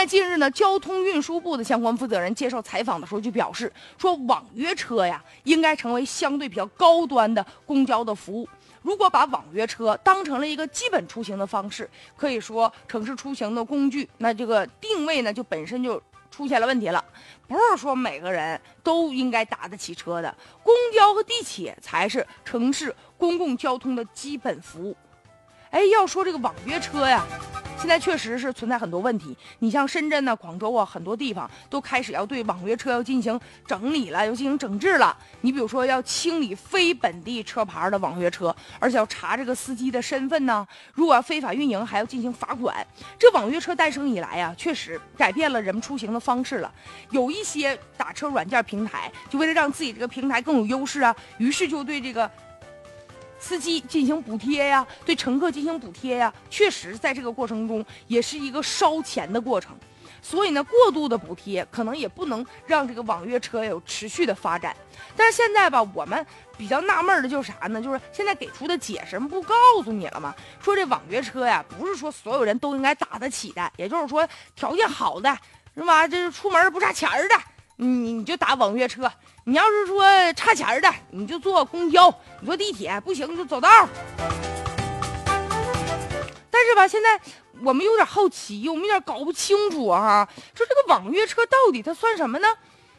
在近日呢，交通运输部的相关负责人接受采访的时候就表示，说网约车呀，应该成为相对比较高端的公交的服务。如果把网约车当成了一个基本出行的方式，可以说城市出行的工具，那这个定位呢，就本身就出现了问题了。不是说每个人都应该打得起车的，公交和地铁才是城市公共交通的基本服务。哎，要说这个网约车呀。现在确实是存在很多问题，你像深圳呢、广州啊，很多地方都开始要对网约车要进行整理了，要进行整治了。你比如说要清理非本地车牌的网约车，而且要查这个司机的身份呢。如果要非法运营，还要进行罚款。这网约车诞生以来呀，确实改变了人们出行的方式了。有一些打车软件平台，就为了让自己这个平台更有优势啊，于是就对这个。司机进行补贴呀，对乘客进行补贴呀，确实在这个过程中也是一个烧钱的过程，所以呢，过度的补贴可能也不能让这个网约车有持续的发展。但是现在吧，我们比较纳闷的就是啥呢？就是现在给出的解释不告诉你了吗？说这网约车呀，不是说所有人都应该打得起的，也就是说条件好的是吧？这是出门不差钱的。你你就打网约车，你要是说差钱的，你就坐公交，你坐地铁不行就走道。但是吧，现在我们有点好奇，我们有点搞不清楚啊，说这个网约车到底它算什么呢？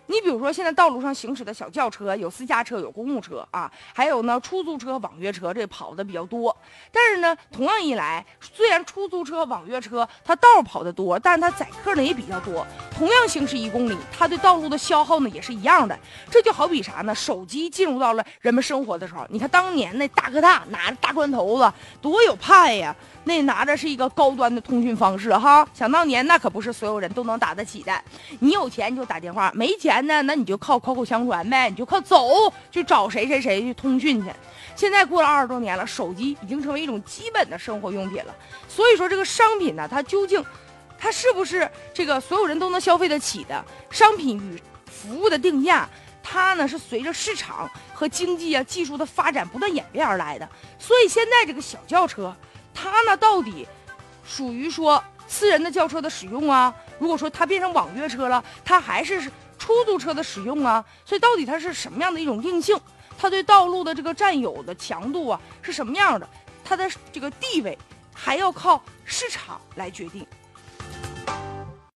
你比如说，现在道路上行驶的小轿车，有私家车，有公务车啊，还有呢出租车、网约车，这跑的比较多。但是呢，同样一来，虽然出租车、网约车它道跑的多，但是它载客呢也比较多。同样行驶一公里，它对道路的消耗呢也是一样的。这就好比啥呢？手机进入到了人们生活的时候，你看当年那大哥大拿着大砖头子，多有派呀！那拿着是一个高端的通讯方式哈，想当年那可不是所有人都能打得起的。你有钱你就打电话，没钱呢，那你就靠口口相传呗，你就靠走去找谁谁谁去通讯去。现在过了二十多年了，手机已经成为一种基本的生活用品了。所以说这个商品呢，它究竟，它是不是这个所有人都能消费得起的商品与服务的定价？它呢是随着市场和经济啊技术的发展不断演变而来的。所以现在这个小轿车。它呢，到底属于说私人的轿车的使用啊？如果说它变成网约车了，它还是出租车的使用啊？所以到底它是什么样的一种定性？它对道路的这个占有的强度啊是什么样的？它的这个地位还要靠市场来决定。